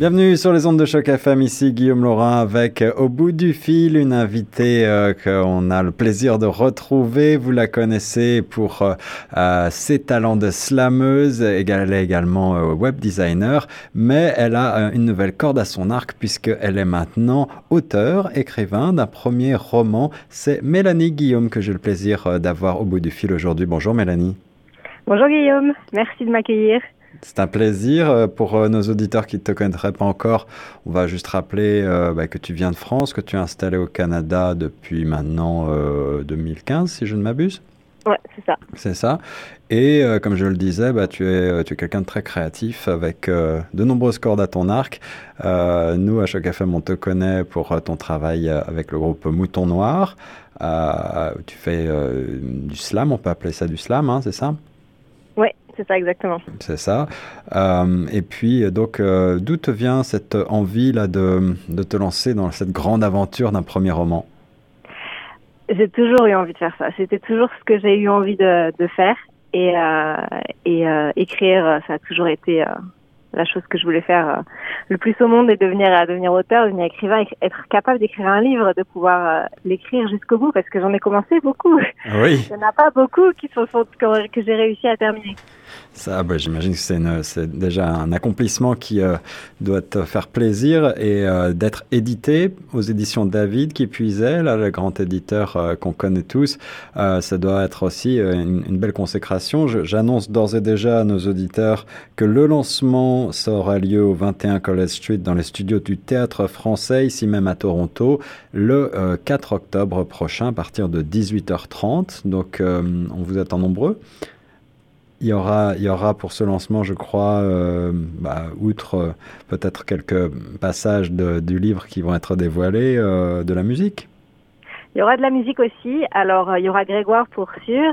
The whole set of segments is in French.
Bienvenue sur les ondes de choc FM, ici Guillaume Laurin avec euh, au bout du fil une invitée euh, qu'on a le plaisir de retrouver. Vous la connaissez pour euh, ses talents de slameuse, elle est également web designer, mais elle a une nouvelle corde à son arc puisqu'elle est maintenant auteur, écrivain d'un premier roman. C'est Mélanie Guillaume que j'ai le plaisir d'avoir au bout du fil aujourd'hui. Bonjour Mélanie. Bonjour Guillaume, merci de m'accueillir. C'est un plaisir. Euh, pour euh, nos auditeurs qui ne te connaîtraient pas encore, on va juste rappeler euh, bah, que tu viens de France, que tu es installé au Canada depuis maintenant 2015, si je ne m'abuse. Ouais, c'est ça. C'est ça. Et comme je le disais, bah, tu es, tu es quelqu'un de très créatif avec de nombreuses cordes à ton arc. nous, à chaque FM, on te connaît pour ton travail avec le groupe Mouton Noir. tu fais du slam, on peut appeler ça du slam, hein, c'est ça? C'est ça exactement. C'est ça. Euh, et puis, donc, euh, d'où te vient cette envie là de, de, te lancer dans cette grande aventure d'un premier roman? J'ai toujours eu envie de faire ça. C'était toujours ce que j'ai eu envie de, de faire. Et, euh, et écrire, ça a toujours été la chose que je voulais faire euh, le plus au monde est devenir devenir auteur, devenir écrivain, être capable d'écrire un livre, de pouvoir euh, l'écrire jusqu'au bout, parce que j'en ai commencé beaucoup. Oui. Il n'y en a pas beaucoup qui sont que j'ai réussi à terminer. Ça, bah, j'imagine que c'est déjà un accomplissement qui euh, doit te faire plaisir et euh, d'être édité aux éditions David qui puisait, là, le grand éditeur euh, qu'on connaît tous. ça doit être aussi une, une belle consécration. J'annonce d'ores et déjà à nos auditeurs que le lancement ça aura lieu au 21 College Street dans les studios du Théâtre français, ici même à Toronto, le 4 octobre prochain à partir de 18h30. Donc, on vous attend nombreux. Il y aura, il y aura pour ce lancement, je crois, euh, bah, outre euh, peut-être quelques passages du livre qui vont être dévoilés, euh, de la musique. Il y aura de la musique aussi. Alors, il y aura Grégoire pour sûr,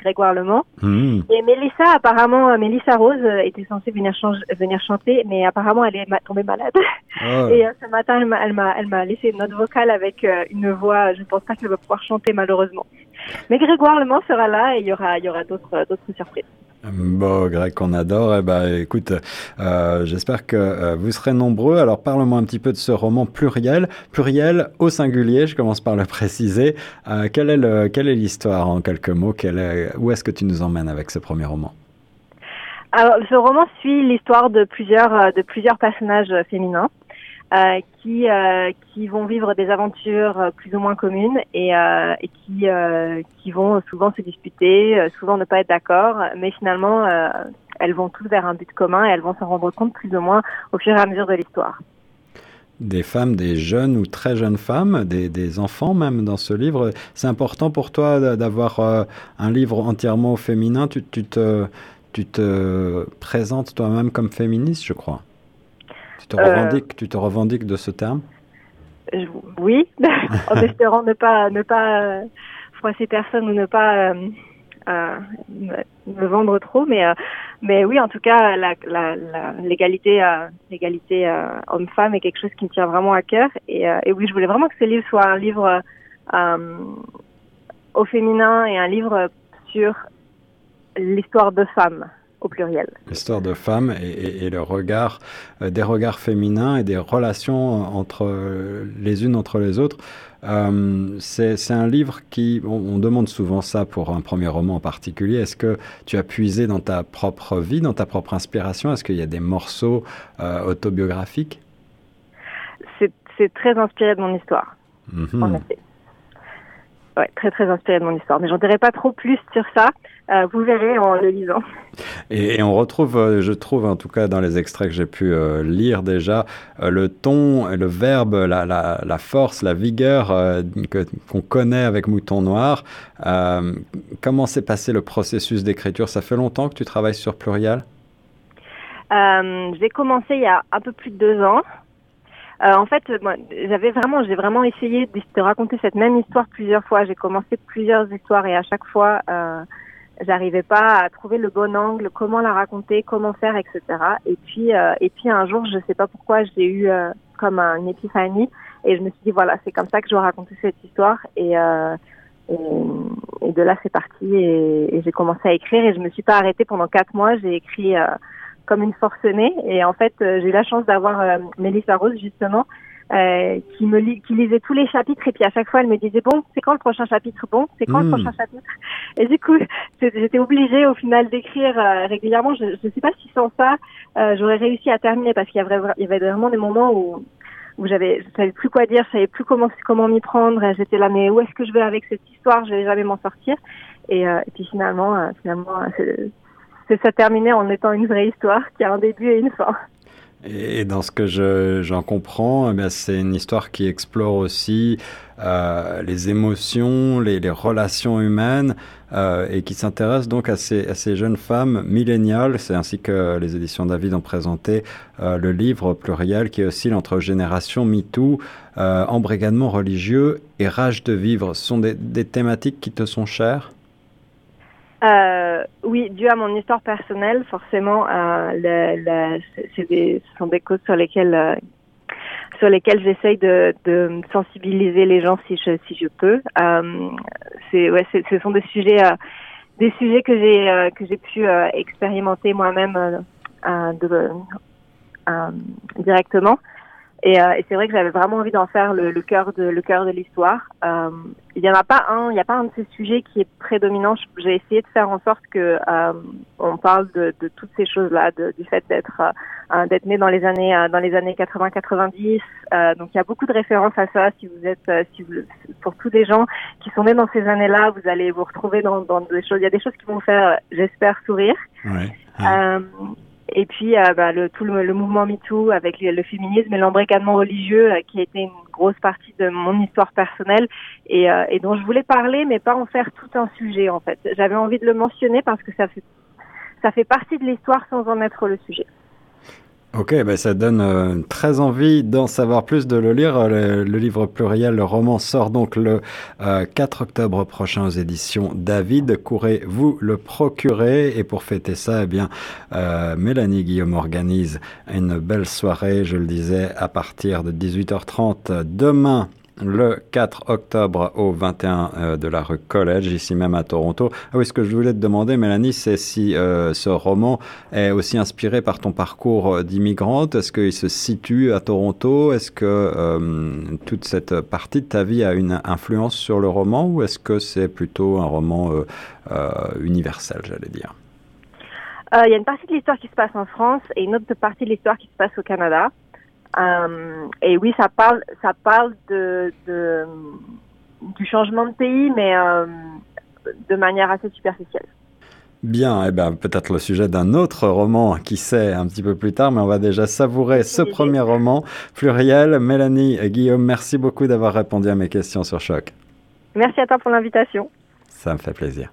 Grégoire Le Mans. Hmm. Et Mélissa, apparemment, Mélissa Rose était censée venir, venir chanter, mais apparemment, elle est tombée malade. Ah. Et ce matin, elle m'a, laissé une note vocale avec une voix. Je ne pense pas qu'elle va pouvoir chanter, malheureusement. Mais Grégoire Le Mans sera là et il y aura, il y aura d'autres surprises. Bon, Greg, qu'on adore. Eh ben, écoute, euh, j'espère que euh, vous serez nombreux. Alors, parle-moi un petit peu de ce roman pluriel. Pluriel au singulier, je commence par le préciser. Euh, quelle est l'histoire en quelques mots? Où est-ce que tu nous emmènes avec ce premier roman? Alors, ce roman suit l'histoire de plusieurs, de plusieurs personnages féminins. Euh, qui euh, qui vont vivre des aventures euh, plus ou moins communes et, qui qui vont souvent se disputer, souvent ne pas être d'accord, mais finalement elles vont tous vers un but commun et elles vont s'en rendre compte plus ou moins au fur et à mesure de l'histoire. Des femmes, des jeunes ou très jeunes femmes, des, des enfants même dans ce livre. C'est important pour toi d'avoir un livre entièrement féminin. Tu, tu, tu te présentes toi-même comme féministe, je crois. Tu te revendiques, euh, tu te revendiques de ce terme? Oui, en espérant ne pas ne pas euh, froisser personne ou ne pas euh, me vendre trop, mais mais oui, en tout cas, l'égalité la, l'égalité homme-femme est quelque chose qui me tient vraiment à cœur. Et, et, oui, je voulais vraiment que ce livre soit un livre au féminin et un livre sur l'histoire de femmes au pluriel. L'histoire de femmes et, le regard, euh, des regards féminins et des relations entre les unes entre les autres. Euh, c'est un livre qui, on, demande souvent ça pour un premier roman en particulier. Est-ce que tu as puisé dans ta propre vie, dans ta propre inspiration? Est-ce qu'il y a des morceaux euh, autobiographiques? C'est très inspiré de mon histoire, mhm. en effet. Ouais, très très inspiré de mon histoire. Mais j'en dirai pas trop plus sur ça. Euh, vous verrez en le lisant. Et, on retrouve, euh, je trouve en tout cas dans les extraits que j'ai pu euh, lire déjà, le ton, le verbe, la, la, la force, la vigueur qu'on connaît avec Mouton Noir. comment s'est passé le processus d'écriture? Ça fait longtemps que tu travailles sur Plurial J'ai commencé il y a un peu plus de deux ans. Euh, en fait, moi, j'avais vraiment, j'ai vraiment essayé de, raconter cette même histoire plusieurs fois. J'ai commencé plusieurs histoires et à chaque fois, euh, j'arrivais pas à trouver le bon angle, comment la raconter, comment faire, etc. Et puis, euh, et puis un jour, je sais pas pourquoi, j'ai eu, euh, comme une épiphanie. Et je me suis dit, voilà, c'est comme ça que je vais raconter cette histoire. Et, euh, et, de là, c'est parti. Et, j'ai commencé à écrire. Et je me suis pas arrêtée pendant quatre mois. J'ai écrit euh, comme une forcenée. Et en fait, euh, j'ai eu la chance d'avoir euh, Mélissa Rose, justement, euh, qui me qui lisait tous les chapitres. Et puis à chaque fois elle me disait bon c'est quand le prochain chapitre? Bon c'est quand le hmm. prochain chapitre? Et du coup j'étais obligée au final d'écrire euh, régulièrement. Je ne sais pas si sans ça euh, j'aurais réussi à terminer parce qu'il y avait il y avait vraiment des moments où où j'avais je savais plus quoi dire je savais plus comment comment m'y prendre. J'étais là mais où est-ce que je vais avec cette histoire? Je vais jamais m'en sortir. Et, et puis finalement finalement c'est ça terminé en étant une vraie histoire qui a un début et une fin et dans ce que j'en comprends, eh c'est une histoire qui explore aussi euh, les émotions, les, relations humaines, euh, et qui s'intéresse donc à ces, jeunes femmes milléniales. C'est ainsi que les éditions David ont présenté euh, le livre pluriel qui oscille entre génération MeToo, embrigadement religieux et rage de vivre. Ce sont des thématiques qui te sont chères? Euh, oui, dû à mon histoire personnelle, forcément, euh, c'est des, ce sont des causes sur lesquelles euh, sur lesquelles j'essaye de, de, sensibiliser les gens si je si je peux. Euh, c'est ouais, ce sont des sujets euh, des sujets que j'ai euh, que j'ai pu expérimenter moi-même de, directement. Et, euh, et c'est vrai que j'avais vraiment envie d'en faire le, le cœur de le cœur de l'histoire. Euh, il n'y en a pas un, il n'y a pas un de ces sujets qui est prédominant. J'ai essayé de faire en sorte que euh, on parle de, de toutes ces choses-là, du fait d'être d'être né dans les années dans les années 80-90. donc il y a beaucoup de références à ça. Si vous êtes si vous, pour tous les gens qui sont nés dans ces années-là, vous allez vous retrouver dans, dans des choses. Il y a des choses qui vont vous faire, j'espère, sourire. Ouais, ouais. Et puis euh, bah, le, tout le, mouvement MeToo avec le, féminisme et l'embrigadement religieux euh, qui a été une grosse partie de mon histoire personnelle et, euh, et, dont je voulais parler mais pas en faire tout un sujet en fait. J'avais envie de le mentionner parce que ça fait, ça fait partie de l'histoire sans en être le sujet. Ok, ben ça donne euh, très envie d'en savoir plus, de le lire. Le, livre pluriel, le roman sort donc le 4 euh, octobre prochain aux éditions David. Courez-vous le procurer? Et pour fêter ça, eh bien, euh, Mélanie Guillaume organise une belle soirée, je le disais, à partir de 18h30 demain le 4 octobre au 21 euh, de la rue College, ici même à Toronto. Ah oui, ce que je voulais te demander, Mélanie, c'est si euh, ce roman est aussi inspiré par ton parcours d'immigrante. Est-ce qu'il se situe à Toronto? Est-ce que euh, toute cette partie de ta vie a une influence sur le roman ou est-ce que c'est plutôt un roman universel, j'allais dire? Il y a une partie de l'histoire qui se passe en France et une autre partie de l'histoire qui se passe au Canada. Euh, et oui, ça parle, ça parle de, de du changement de pays, mais euh, de manière assez superficielle. Bien, eh ben, peut-être le sujet d'un autre roman, qui sait, un petit peu plus tard, mais on va déjà savourer ce premier roman. Pluriel, Mélanie et Guillaume, merci beaucoup d'avoir répondu à mes questions sur Choc. Merci à toi pour l'invitation. Ça me fait plaisir.